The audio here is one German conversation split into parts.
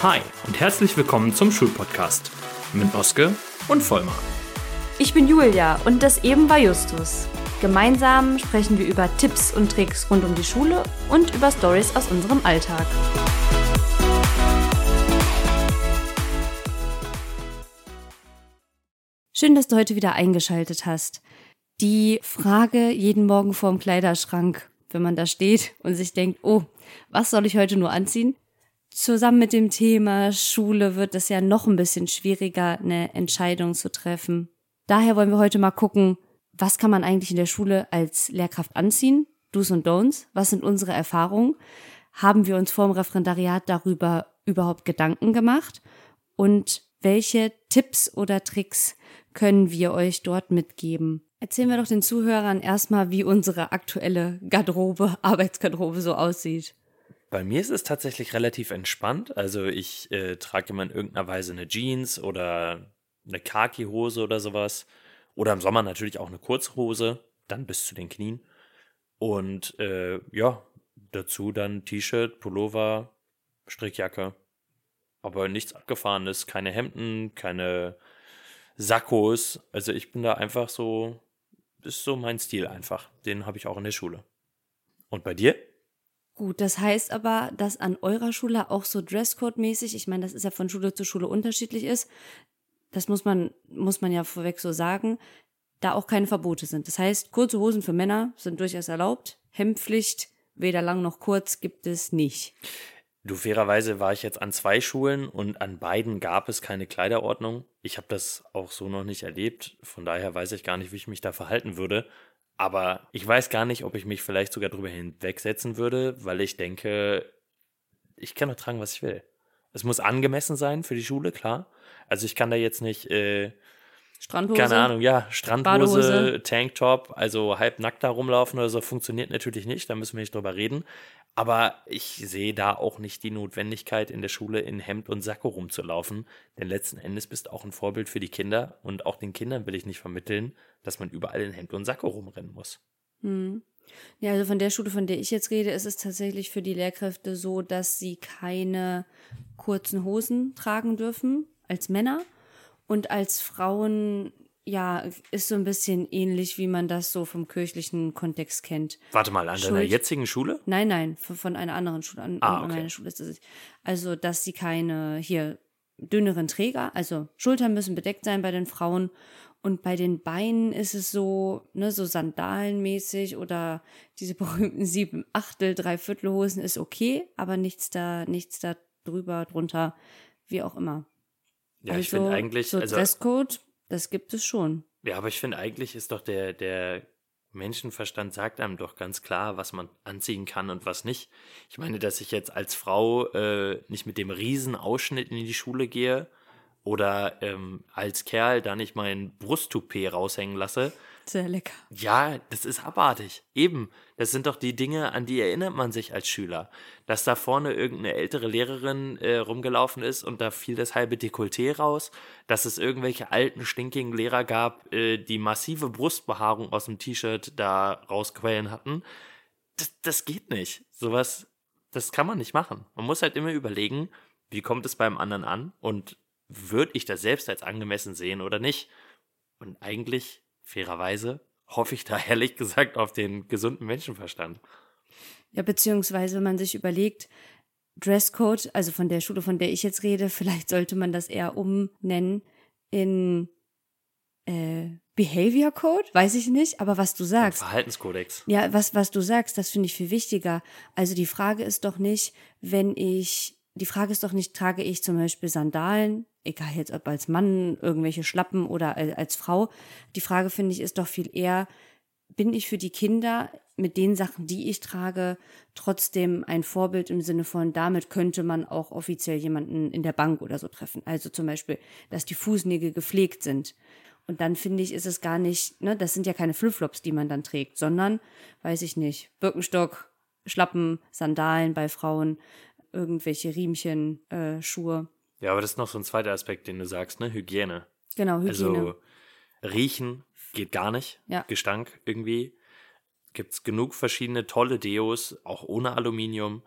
Hi und herzlich willkommen zum Schulpodcast mit Oske und Vollmar. Ich bin Julia und das eben war Justus. Gemeinsam sprechen wir über Tipps und Tricks rund um die Schule und über Stories aus unserem Alltag. Schön, dass du heute wieder eingeschaltet hast. Die Frage jeden Morgen vorm Kleiderschrank, wenn man da steht und sich denkt, oh, was soll ich heute nur anziehen? Zusammen mit dem Thema Schule wird es ja noch ein bisschen schwieriger, eine Entscheidung zu treffen. Daher wollen wir heute mal gucken, was kann man eigentlich in der Schule als Lehrkraft anziehen? Do's und Don'ts? Was sind unsere Erfahrungen? Haben wir uns vor dem Referendariat darüber überhaupt Gedanken gemacht? Und welche Tipps oder Tricks können wir euch dort mitgeben? Erzählen wir doch den Zuhörern erstmal, wie unsere aktuelle Garderobe, Arbeitsgarderobe so aussieht. Bei mir ist es tatsächlich relativ entspannt. Also ich äh, trage immer in irgendeiner Weise eine Jeans oder eine Khaki-Hose oder sowas. Oder im Sommer natürlich auch eine Kurzhose, dann bis zu den Knien. Und äh, ja, dazu dann T-Shirt, Pullover, Strickjacke. Aber nichts abgefahrenes, keine Hemden, keine Sakkos. Also ich bin da einfach so, ist so mein Stil einfach. Den habe ich auch in der Schule. Und bei dir? Gut, das heißt aber, dass an eurer Schule auch so Dresscode-mäßig, ich meine, das ist ja von Schule zu Schule unterschiedlich ist, das muss man, muss man ja vorweg so sagen, da auch keine Verbote sind. Das heißt, kurze Hosen für Männer sind durchaus erlaubt, Hemdpflicht, weder lang noch kurz, gibt es nicht. Du, fairerweise war ich jetzt an zwei Schulen und an beiden gab es keine Kleiderordnung. Ich habe das auch so noch nicht erlebt. Von daher weiß ich gar nicht, wie ich mich da verhalten würde. Aber ich weiß gar nicht, ob ich mich vielleicht sogar drüber hinwegsetzen würde, weil ich denke, ich kann doch tragen, was ich will. Es muss angemessen sein für die Schule, klar. Also ich kann da jetzt nicht, äh, Strandhose? keine Ahnung, ja, Strandhose, Badehose. Tanktop, also halb nackt da rumlaufen oder so, funktioniert natürlich nicht, da müssen wir nicht drüber reden. Aber ich sehe da auch nicht die Notwendigkeit, in der Schule in Hemd und Sakko rumzulaufen. Denn letzten Endes bist du auch ein Vorbild für die Kinder. Und auch den Kindern will ich nicht vermitteln, dass man überall in Hemd und Sakko rumrennen muss. Hm. Ja, also von der Schule, von der ich jetzt rede, ist es tatsächlich für die Lehrkräfte so, dass sie keine kurzen Hosen tragen dürfen als Männer und als Frauen ja, ist so ein bisschen ähnlich, wie man das so vom kirchlichen Kontext kennt. Warte mal, an Schuld. deiner jetzigen Schule? Nein, nein, von, von einer anderen Schule. An, ah, okay. an meiner Schule. Also, dass sie keine hier dünneren Träger, also Schultern müssen bedeckt sein bei den Frauen und bei den Beinen ist es so, ne, so sandalenmäßig oder diese berühmten sieben Achtel, Dreiviertelhosen ist okay, aber nichts da, nichts da drüber, drunter, wie auch immer. Ja, also, ich finde eigentlich. So also, Dresscode das gibt es schon. Ja, aber ich finde eigentlich ist doch der, der Menschenverstand sagt einem doch ganz klar, was man anziehen kann und was nicht. Ich meine, dass ich jetzt als Frau äh, nicht mit dem Riesenausschnitt in die Schule gehe oder ähm, als Kerl da nicht mein Brusttoupet raushängen lasse, sehr lecker. Ja, das ist abartig. Eben. Das sind doch die Dinge, an die erinnert man sich als Schüler. Dass da vorne irgendeine ältere Lehrerin äh, rumgelaufen ist und da fiel das halbe Dekolleté raus. Dass es irgendwelche alten, stinkigen Lehrer gab, äh, die massive Brustbehaarung aus dem T-Shirt da rausquellen hatten. Das, das geht nicht. Sowas, das kann man nicht machen. Man muss halt immer überlegen, wie kommt es beim anderen an und würde ich das selbst als angemessen sehen oder nicht? Und eigentlich fairerweise hoffe ich da ehrlich gesagt auf den gesunden Menschenverstand. Ja, beziehungsweise wenn man sich überlegt, Dresscode, also von der Schule, von der ich jetzt rede, vielleicht sollte man das eher umnennen in äh, Behavior Code, weiß ich nicht, aber was du sagst. Verhaltenskodex. Ja, was, was du sagst, das finde ich viel wichtiger. Also die Frage ist doch nicht, wenn ich, die Frage ist doch nicht, trage ich zum Beispiel Sandalen egal jetzt ob als Mann, irgendwelche Schlappen oder als Frau. Die Frage finde ich ist doch viel eher, bin ich für die Kinder mit den Sachen, die ich trage, trotzdem ein Vorbild im Sinne von, damit könnte man auch offiziell jemanden in der Bank oder so treffen. Also zum Beispiel, dass die Fußnägel gepflegt sind. Und dann finde ich, ist es gar nicht, ne, das sind ja keine Flipflops, die man dann trägt, sondern, weiß ich nicht, Birkenstock, Schlappen, Sandalen bei Frauen, irgendwelche Riemchen, äh, Schuhe. Ja, aber das ist noch so ein zweiter Aspekt, den du sagst, ne? Hygiene. Genau, Hygiene. Also riechen geht gar nicht. Ja. Gestank irgendwie. Gibt es genug verschiedene tolle Deos, auch ohne Aluminium.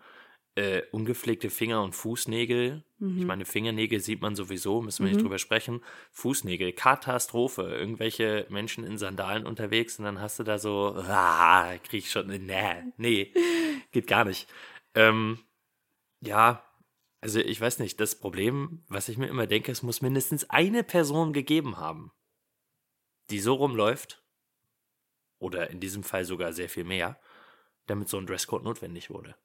äh, ungepflegte Finger- und Fußnägel. Mhm. Ich meine, Fingernägel sieht man sowieso, müssen wir nicht drüber sprechen. Fußnägel, Katastrophe. Irgendwelche Menschen in Sandalen unterwegs und dann hast du da so, ah, krieg ich schon, nee, nee, geht gar nicht. Ähm, ja, also ich weiß nicht, das Problem, was ich mir immer denke, es muss mindestens eine Person gegeben haben, die so rumläuft, oder in diesem Fall sogar sehr viel mehr, damit so ein Dresscode notwendig wurde.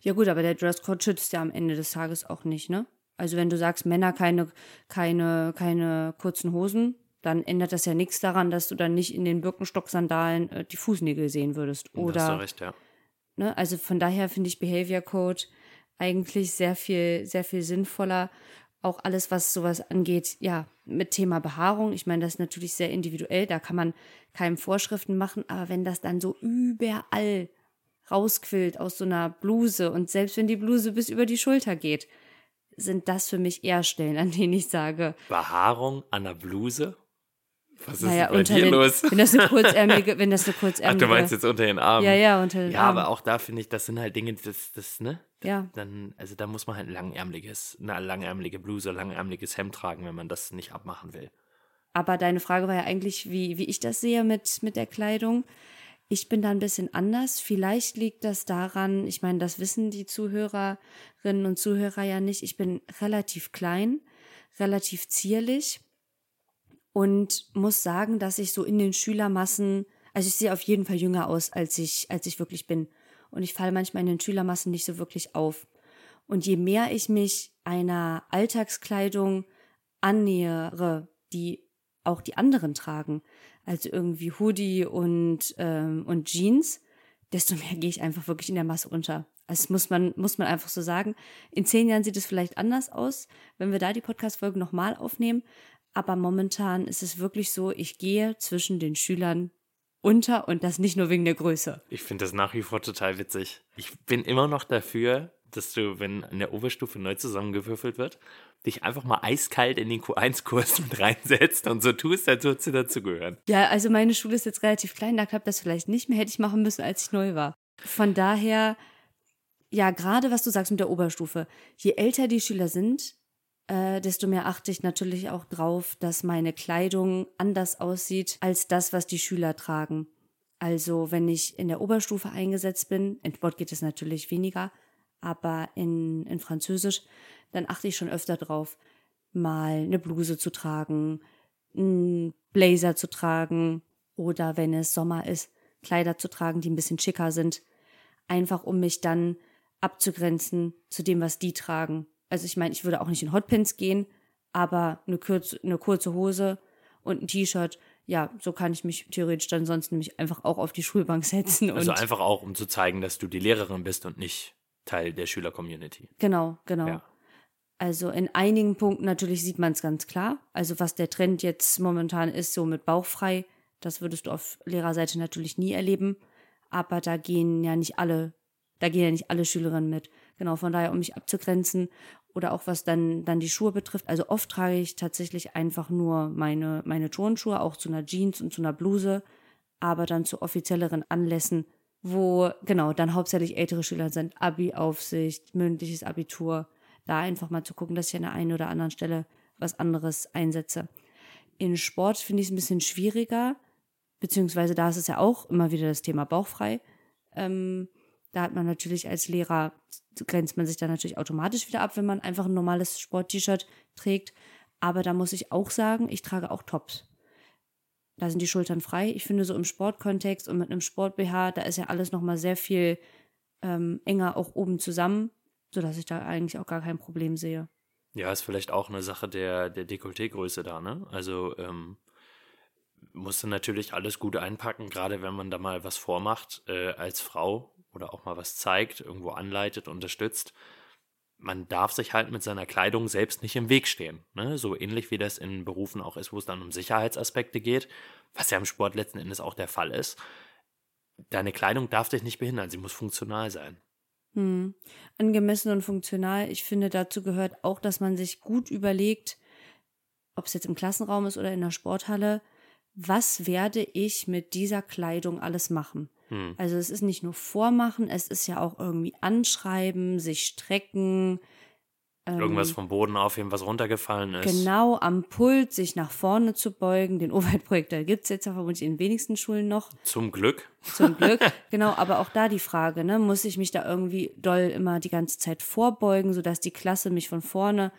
Ja gut, aber der Dresscode schützt ja am Ende des Tages auch nicht, ne? Also wenn du sagst, Männer keine, keine, keine kurzen Hosen, dann ändert das ja nichts daran, dass du dann nicht in den Birkenstock-Sandalen äh, die Fußnägel sehen würdest. Da hast du Oder, recht, ja. ne? Also von daher finde ich Behavior Code eigentlich sehr viel, sehr viel sinnvoller. Auch alles, was sowas angeht, ja, mit Thema Behaarung. Ich meine, das ist natürlich sehr individuell, da kann man keinem Vorschriften machen, aber wenn das dann so überall rausquillt aus so einer Bluse und selbst wenn die Bluse bis über die Schulter geht, sind das für mich eher Stellen, an denen ich sage, Behaarung an der Bluse? Was ist naja, denn bei dir den, los? wenn das eine kurzärmelige, wenn das eine Ach, kurzärmelige, du meinst jetzt unter den Armen? ja, ja, unter den Ja, Armen. aber auch da finde ich, das sind halt Dinge, das, das, ne? Ja. Dann, also da muss man halt ein langärmeliges, eine langärmelige Bluse, langärmeliges Hemd tragen, wenn man das nicht abmachen will. Aber deine Frage war ja eigentlich, wie, wie ich das sehe mit, mit der Kleidung. Ich bin da ein bisschen anders. Vielleicht liegt das daran, ich meine, das wissen die Zuhörerinnen und Zuhörer ja nicht. Ich bin relativ klein, relativ zierlich und muss sagen, dass ich so in den Schülermassen, also ich sehe auf jeden Fall jünger aus, als ich, als ich wirklich bin. Und ich falle manchmal in den Schülermassen nicht so wirklich auf. Und je mehr ich mich einer Alltagskleidung annähere, die auch die anderen tragen, also irgendwie Hoodie und, ähm, und Jeans, desto mehr gehe ich einfach wirklich in der Masse unter. Das muss man, muss man einfach so sagen. In zehn Jahren sieht es vielleicht anders aus, wenn wir da die Podcast-Folge nochmal aufnehmen. Aber momentan ist es wirklich so, ich gehe zwischen den Schülern unter und das nicht nur wegen der Größe. Ich finde das nach wie vor total witzig. Ich bin immer noch dafür, dass du, wenn in der Oberstufe neu zusammengewürfelt wird, dich einfach mal eiskalt in den Q1-Kurs mit reinsetzt und so tust, als würdest du dazugehören. Ja, also meine Schule ist jetzt relativ klein, da klappt das vielleicht nicht mehr, hätte ich machen müssen, als ich neu war. Von daher, ja, gerade was du sagst mit der Oberstufe, je älter die Schüler sind, äh, desto mehr achte ich natürlich auch drauf, dass meine Kleidung anders aussieht als das, was die Schüler tragen. Also wenn ich in der Oberstufe eingesetzt bin, in Sport geht es natürlich weniger, aber in, in Französisch, dann achte ich schon öfter drauf, mal eine Bluse zu tragen, einen Blazer zu tragen oder wenn es Sommer ist, Kleider zu tragen, die ein bisschen schicker sind, einfach um mich dann abzugrenzen zu dem, was die tragen. Also ich meine, ich würde auch nicht in Hotpants gehen, aber eine, kurz, eine kurze Hose und ein T-Shirt, ja, so kann ich mich theoretisch dann sonst nämlich einfach auch auf die Schulbank setzen Also einfach auch, um zu zeigen, dass du die Lehrerin bist und nicht Teil der Schüler-Community. genau, genau. Ja. Also in einigen Punkten natürlich sieht man es ganz klar. Also was der Trend jetzt momentan ist, so mit bauchfrei, das würdest du auf Lehrerseite natürlich nie erleben. Aber da gehen ja nicht alle, da gehen ja nicht alle Schülerinnen mit. Genau, von daher, um mich abzugrenzen oder auch was dann, dann die Schuhe betrifft. Also oft trage ich tatsächlich einfach nur meine, meine Turnschuhe, auch zu einer Jeans und zu einer Bluse, aber dann zu offizielleren Anlässen, wo genau dann hauptsächlich ältere Schüler sind. Abi-Aufsicht, mündliches Abitur. Da einfach mal zu gucken, dass ich an der einen oder anderen Stelle was anderes einsetze. In Sport finde ich es ein bisschen schwieriger, beziehungsweise da ist es ja auch immer wieder das Thema bauchfrei. Ähm, da hat man natürlich als Lehrer, grenzt man sich dann natürlich automatisch wieder ab, wenn man einfach ein normales Sport-T-Shirt trägt. Aber da muss ich auch sagen, ich trage auch Tops. Da sind die Schultern frei. Ich finde so im Sportkontext und mit einem Sport-BH, da ist ja alles nochmal sehr viel ähm, enger auch oben zusammen, sodass ich da eigentlich auch gar kein Problem sehe. Ja, ist vielleicht auch eine Sache der, der Dekolleté-Größe da, ne? Also ähm, musst du natürlich alles gut einpacken, gerade wenn man da mal was vormacht äh, als Frau oder auch mal was zeigt, irgendwo anleitet, unterstützt. Man darf sich halt mit seiner Kleidung selbst nicht im Weg stehen. Ne? So ähnlich wie das in Berufen auch ist, wo es dann um Sicherheitsaspekte geht, was ja im Sport letzten Endes auch der Fall ist. Deine Kleidung darf dich nicht behindern, sie muss funktional sein. Hm. Angemessen und funktional. Ich finde, dazu gehört auch, dass man sich gut überlegt, ob es jetzt im Klassenraum ist oder in der Sporthalle, was werde ich mit dieser Kleidung alles machen? Hm. Also es ist nicht nur Vormachen, es ist ja auch irgendwie Anschreiben, sich strecken. Irgendwas vom Boden aufheben, was runtergefallen ist. Ähm, Genau am Pult sich nach vorne zu beugen. Den Overhead-Projektor gibt es jetzt ja vermutlich in den wenigsten Schulen noch, Zum Glück. zum Glück. genau, aber auch da die Frage, ne, muss ich mich da irgendwie doll immer die ganze Zeit vorbeugen, sodass die Klasse mich von vorne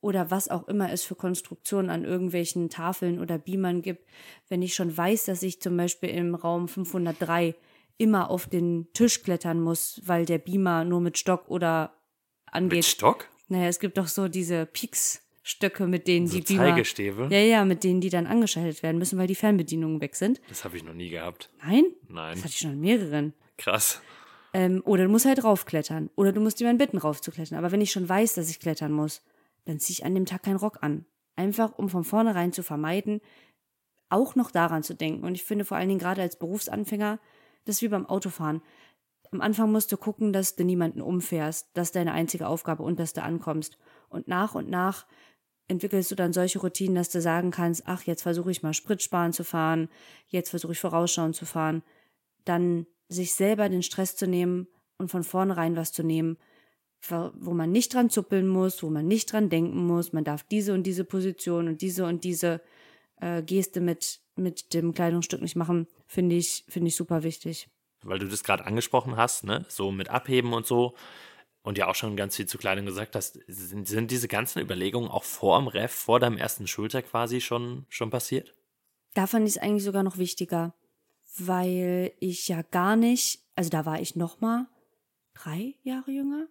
oder was auch immer es für Konstruktionen an irgendwelchen Tafeln oder Beamern gibt, wenn ich schon weiß, dass ich zum Beispiel im Raum 503 immer auf den Tisch klettern muss, weil der Beamer nur mit Stock oder Mit angeht. Stock? Naja, es gibt doch so diese Pieksstöcke, mit denen So die Beamer. Zeigestäbe? Ja, ja, mit denen die dann angeschaltet werden müssen, weil die Fernbedienungen weg sind. Das habe ich noch nie gehabt. Nein? Nein. Das hatte ich schon an mehreren. Krass. Ähm, oder du musst halt raufklettern. Oder du musst jemanden bitten, raufzuklettern. Aber wenn ich schon weiß, dass ich klettern muss, dann ziehe ich an dem Tag keinen Rock an. Einfach, um von vornherein zu vermeiden, auch noch daran zu denken. Und ich finde vor allen Dingen gerade als Berufsanfänger, das ist wie beim Autofahren. Am Anfang musst du gucken, dass du niemanden umfährst. Das ist deine einzige Aufgabe und dass du ankommst. Und nach und nach entwickelst du dann solche Routinen, dass du sagen kannst, ach, jetzt versuche ich mal Spritsparen zu fahren, jetzt versuche ich vorausschauend zu fahren. Dann sich selber den Stress zu nehmen und von vornherein was zu nehmen, wo man nicht dran zuppeln muss, wo man nicht dran denken muss. Man darf diese und diese Position und diese und diese äh, Geste mit, mit dem Kleidungsstück nicht machen, finde ich, finde ich super wichtig. Weil du das gerade angesprochen hast, ne? So mit Abheben und so. Und ja auch schon ganz viel zu Kleidung gesagt hast. Sind, sind diese ganzen Überlegungen auch vor dem Ref, vor deinem ersten Schultag quasi schon, schon passiert? Da fand ich es eigentlich sogar noch wichtiger, weil ich ja gar nicht, also da war ich noch mal drei Jahre jünger,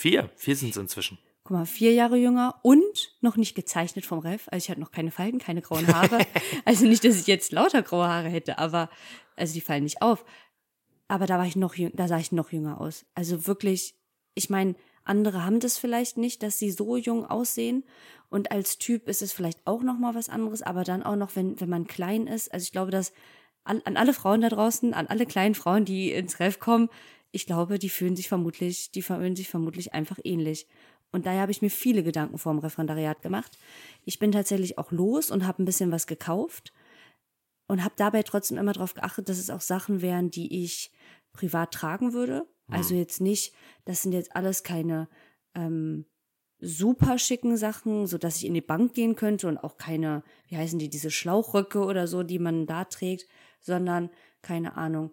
Vier. Vier sind es inzwischen. Guck mal, vier Jahre jünger und noch nicht gezeichnet vom Ref. Also ich hatte noch keine Falten, keine grauen Haare. also nicht, dass ich jetzt lauter graue Haare hätte, aber also die fallen nicht auf. Aber da war ich noch da sah ich noch jünger aus. Also wirklich, ich meine, andere haben das vielleicht nicht, dass sie so jung aussehen. Und als Typ ist es vielleicht auch noch mal was anderes, aber dann auch noch, wenn, wenn man klein ist. Also ich glaube, dass an, an alle Frauen da draußen, an alle kleinen Frauen, die ins Ref kommen, ich glaube, die fühlen sich vermutlich, die fühlen sich vermutlich einfach ähnlich. Und daher habe ich mir viele Gedanken vor dem Referendariat gemacht. Ich bin tatsächlich auch los und habe ein bisschen was gekauft und habe dabei trotzdem immer darauf geachtet, dass es auch Sachen wären, die ich privat tragen würde. Also jetzt nicht, das sind jetzt alles keine ähm, super schicken Sachen, so dass ich in die Bank gehen könnte und auch keine, wie heißen die, diese Schlauchröcke oder so, die man da trägt, sondern keine Ahnung,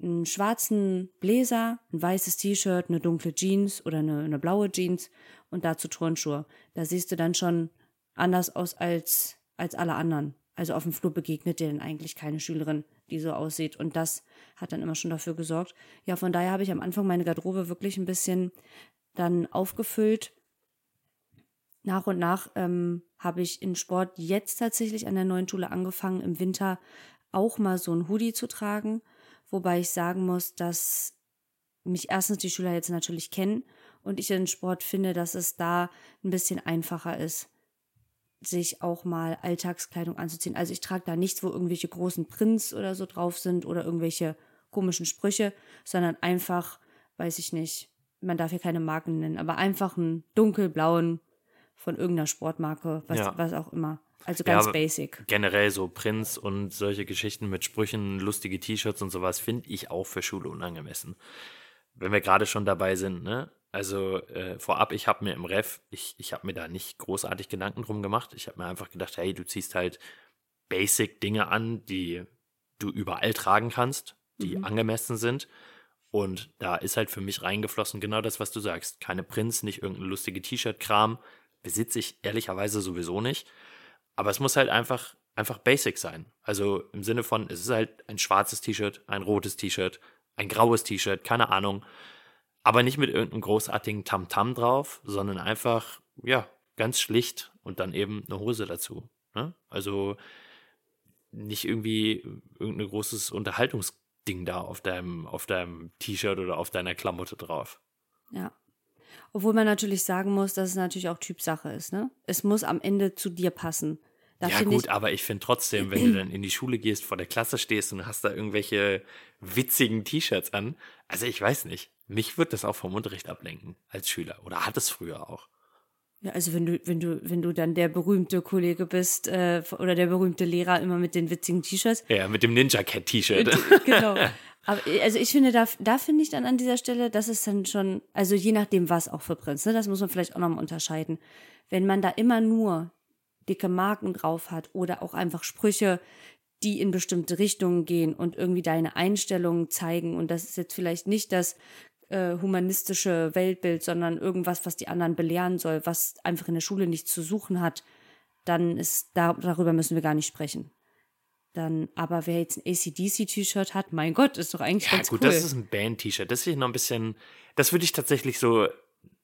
einen schwarzen Bläser, ein weißes T-Shirt, eine dunkle Jeans oder eine, eine blaue Jeans und dazu Turnschuhe. Da siehst du dann schon anders aus als, als alle anderen. Also auf dem Flur begegnet dir dann eigentlich keine Schülerin, die so aussieht. Und das hat dann immer schon dafür gesorgt. Ja, von daher habe ich am Anfang meine Garderobe wirklich ein bisschen dann aufgefüllt. Nach und nach ähm, habe ich in Sport jetzt tatsächlich an der neuen Schule angefangen, im Winter auch mal so ein Hoodie zu tragen. Wobei ich sagen muss, dass mich erstens die Schüler jetzt natürlich kennen und ich in Sport finde, dass es da ein bisschen einfacher ist, sich auch mal Alltagskleidung anzuziehen. Also ich trage da nichts, wo irgendwelche großen Prints oder so drauf sind oder irgendwelche komischen Sprüche, sondern einfach, weiß ich nicht, man darf hier keine Marken nennen, aber einfach einen dunkelblauen von irgendeiner Sportmarke, was, Ja. was auch immer. Also Ja, ganz aber basic. Generell so Prints und solche Geschichten mit Sprüchen, lustige T-Shirts und sowas finde ich auch für Schule unangemessen. Wenn wir gerade schon dabei sind, ne? Also äh, vorab, ich habe mir im Ref, ich, ich habe mir da nicht großartig Gedanken drum gemacht. Ich habe mir einfach gedacht, hey, du ziehst halt basic Dinge an, die du überall tragen kannst, die angemessen sind. Und da ist halt für mich reingeflossen genau das, was du sagst. Keine Prints, nicht irgendein lustige T-Shirt-Kram. Besitze ich ehrlicherweise sowieso nicht. Aber es muss halt einfach, einfach basic sein. Also im Sinne von, es ist halt ein schwarzes T-Shirt, ein rotes T-Shirt, ein graues T-Shirt, keine Ahnung. Aber nicht mit irgendeinem großartigen Tamtam drauf, sondern einfach, ja, ganz schlicht und dann eben eine Hose dazu. Ne? Also nicht irgendwie irgendein großes Unterhaltungsding da auf deinem, auf deinem T-Shirt oder auf deiner Klamotte drauf. Ja. Obwohl man natürlich sagen muss, dass es natürlich auch Typsache ist, ne? Es muss am Ende zu dir passen. Da ja gut, ich, aber ich finde trotzdem, wenn du dann in die Schule gehst, vor der Klasse stehst und hast da irgendwelche witzigen T-Shirts an, also ich weiß nicht, mich wird das auch vom Unterricht ablenken als Schüler oder hat es früher auch. ja, also wenn du, wenn du, wenn du dann der berühmte Kollege bist, äh, oder der berühmte Lehrer immer mit den witzigen T-Shirts, Ja, mit dem Ninja Cat T-Shirt. genau. Aber also ich finde, da, da finde ich dann an dieser Stelle, das ist dann schon, also je nachdem, was auch für Prinz, ne, das muss man vielleicht auch nochmal unterscheiden. Wenn man da immer nur dicke Marken drauf hat oder auch einfach Sprüche, die in bestimmte Richtungen gehen und irgendwie deine Einstellungen zeigen. Und das ist jetzt vielleicht nicht das äh, humanistische Weltbild, sondern irgendwas, was die anderen belehren soll, was einfach in der Schule nichts zu suchen hat, dann ist da, darüber müssen wir gar nicht sprechen. Dann, aber wer jetzt ein ACDC-T-Shirt hat, mein Gott, ist doch eigentlich Ja, ganz gut, cool. das ist ein Band-T-Shirt. Das ist noch ein bisschen, das würde ich tatsächlich so,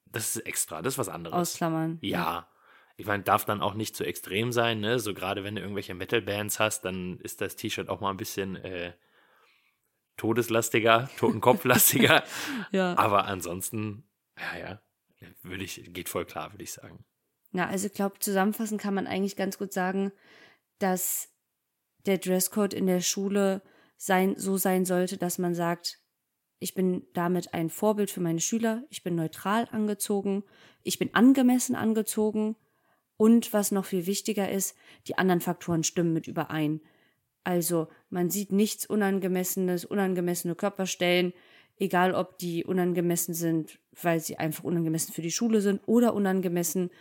das ist extra, das ist was anderes. Ausklammern. Ja. Ich meine, darf dann auch nicht zu extrem sein, ne? So gerade wenn du irgendwelche Metal-Bands hast, dann ist das T-Shirt auch mal ein bisschen äh, todeslastiger, totenkopflastiger. Ja. Aber ansonsten, ja, ja, würde ich, geht voll klar, würde ich sagen. Ja, also ich glaube, zusammenfassend kann man eigentlich ganz gut sagen, dass der Dresscode in der Schule sein, so sein sollte, dass man sagt, ich bin damit ein Vorbild für meine Schüler, ich bin neutral angezogen, ich bin angemessen angezogen und was noch viel wichtiger ist, die anderen Faktoren stimmen mit überein. Also man sieht nichts Unangemessenes, unangemessene Körperstellen, egal ob die unangemessen sind, weil sie einfach unangemessen für die Schule sind oder unangemessen,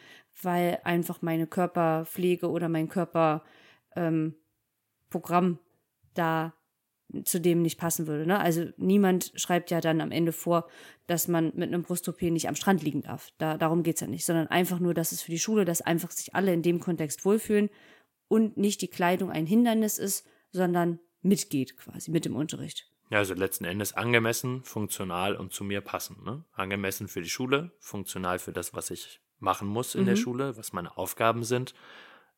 weil einfach meine Körperpflege oder mein Körperprogramm ähm, Programm da zu dem nicht passen würde. Ne? Also niemand schreibt ja dann am Ende vor, dass man mit einem Brust-OP nicht am Strand liegen darf. Da, darum geht's ja nicht, sondern einfach nur, dass es für die Schule, dass einfach sich alle in dem Kontext wohlfühlen und nicht die Kleidung ein Hindernis ist, sondern mitgeht quasi mit dem Unterricht. Ja, also letzten Endes angemessen, funktional und zu mir passend. Ne? Angemessen für die Schule, funktional für das, was ich machen muss in der Mhm. Schule, was meine Aufgaben sind.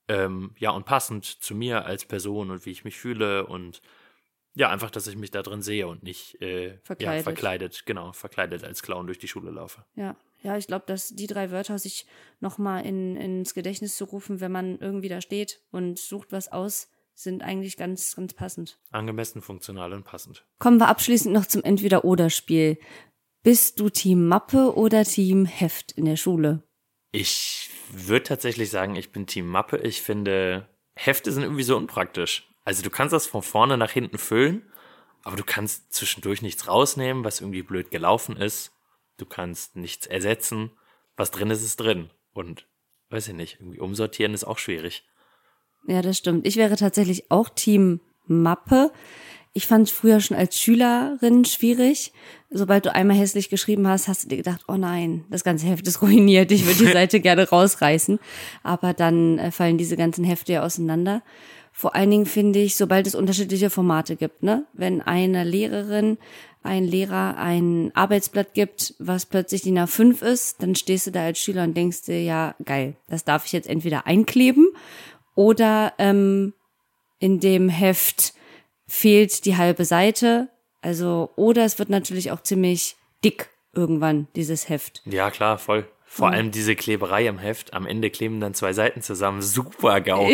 Ähm, ja, und passend zu mir als Person und wie ich mich fühle und ja, einfach, dass ich mich da drin sehe und nicht äh, Ja, Verkleidet. verkleidet, genau, verkleidet als Clown durch die Schule laufe. Ja, ja, ich glaube, dass die drei Wörter sich nochmal in, ins Gedächtnis zu rufen, wenn man irgendwie da steht und sucht was aus, sind eigentlich ganz, ganz passend. Angemessen, funktional und passend. Kommen wir abschließend noch zum Entweder-Oder-Spiel. Bist du Team Mappe oder Team Heft in der Schule? Ich würde tatsächlich sagen, ich bin Team Mappe. Ich finde, Hefte sind irgendwie so unpraktisch. Also du kannst das von vorne nach hinten füllen, aber du kannst zwischendurch nichts rausnehmen, was irgendwie blöd gelaufen ist. Du kannst nichts ersetzen. Was drin ist, ist drin. Und weiß ich nicht, irgendwie umsortieren ist auch schwierig. Ja, das stimmt. Ich wäre tatsächlich auch Team Mappe. Ich fand früher schon als Schülerin schwierig. Sobald du einmal hässlich geschrieben hast, hast du dir gedacht, oh nein, das ganze Heft ist ruiniert, ich würde die Seite gerne rausreißen. Aber dann äh, fallen diese ganzen Hefte ja auseinander. Vor allen Dingen finde ich, sobald es unterschiedliche Formate gibt, ne? Wenn eine Lehrerin, ein Lehrer ein Arbeitsblatt gibt, was plötzlich DIN A5 ist, dann stehst du da als Schüler und denkst dir, ja, geil, das darf ich jetzt entweder einkleben oder ähm, in dem Heft fehlt die halbe Seite. Also, oder es wird natürlich auch ziemlich dick irgendwann, dieses Heft. Ja, klar, voll. Vor allem diese Kleberei am Heft. Am Ende kleben dann zwei Seiten zusammen. Super GAU.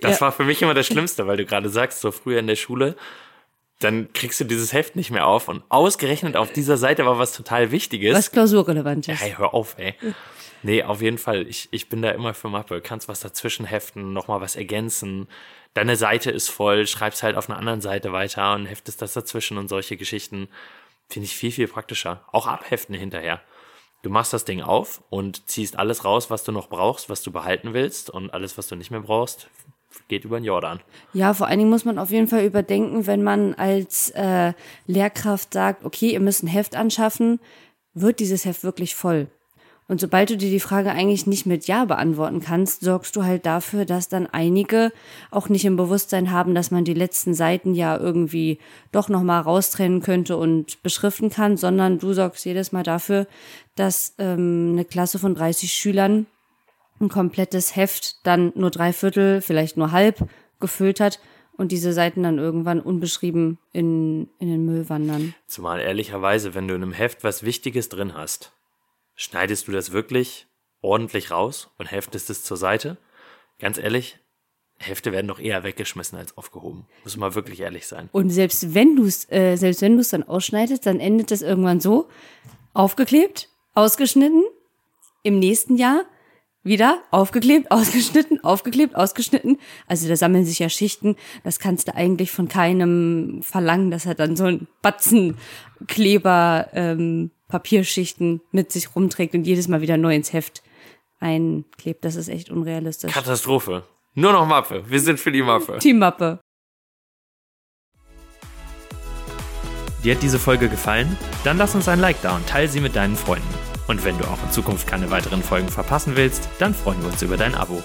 Das Ja. war für mich immer das Schlimmste, weil du gerade sagst, so früher in der Schule, dann kriegst du dieses Heft nicht mehr auf. Und ausgerechnet auf dieser Seite war was total Wichtiges. Was klausurrelevant ist. Hey, hör auf, ey. Nee, auf jeden Fall. Ich, ich bin da immer für Mappe. Kannst was dazwischen heften, nochmal was ergänzen. Deine Seite ist voll, schreibst halt auf einer anderen Seite weiter und heftest das dazwischen und solche Geschichten. Finde ich viel, viel praktischer. Auch abheften hinterher. Du machst das Ding auf und ziehst alles raus, was du noch brauchst, was du behalten willst und alles, was du nicht mehr brauchst, geht über den Jordan. Ja, vor allen Dingen muss man auf jeden Fall überdenken, wenn man als äh, Lehrkraft sagt, okay, ihr müsst ein Heft anschaffen, wird dieses Heft wirklich voll? Und sobald du dir die Frage eigentlich nicht mit Ja beantworten kannst, sorgst du halt dafür, dass dann einige auch nicht im Bewusstsein haben, dass man die letzten Seiten ja irgendwie doch nochmal raustrennen könnte und beschriften kann, sondern du sorgst jedes Mal dafür, dass ähm, eine Klasse von 30 Schülern ein komplettes Heft dann nur drei Viertel, vielleicht nur halb gefüllt hat und diese Seiten dann irgendwann unbeschrieben in, in den Müll wandern. Zumal ehrlicherweise, wenn du in einem Heft was Wichtiges drin hast, schneidest du das wirklich ordentlich raus und heftest es zur Seite? Ganz ehrlich, Hefte werden doch eher weggeschmissen als aufgehoben. Muss mal wirklich ehrlich sein. Und selbst wenn du es, äh, selbst wenn du es dann ausschneidest, dann endet das irgendwann so aufgeklebt, ausgeschnitten. Im nächsten Jahr wieder aufgeklebt, ausgeschnitten, aufgeklebt, ausgeschnitten. Also da sammeln sich ja Schichten. Das kannst du eigentlich von keinem verlangen, dass er dann so ein Batzen Kleber, ähm, Papierschichten mit sich rumträgt und jedes Mal wieder neu ins Heft einklebt. Das ist echt unrealistisch. Katastrophe. Nur noch Mappe. Wir sind für die Mappe. Teammappe. Dir hat diese Folge gefallen? Dann lass uns ein Like da und teile sie mit deinen Freunden. Und wenn du auch in Zukunft keine weiteren Folgen verpassen willst, dann freuen wir uns über dein Abo.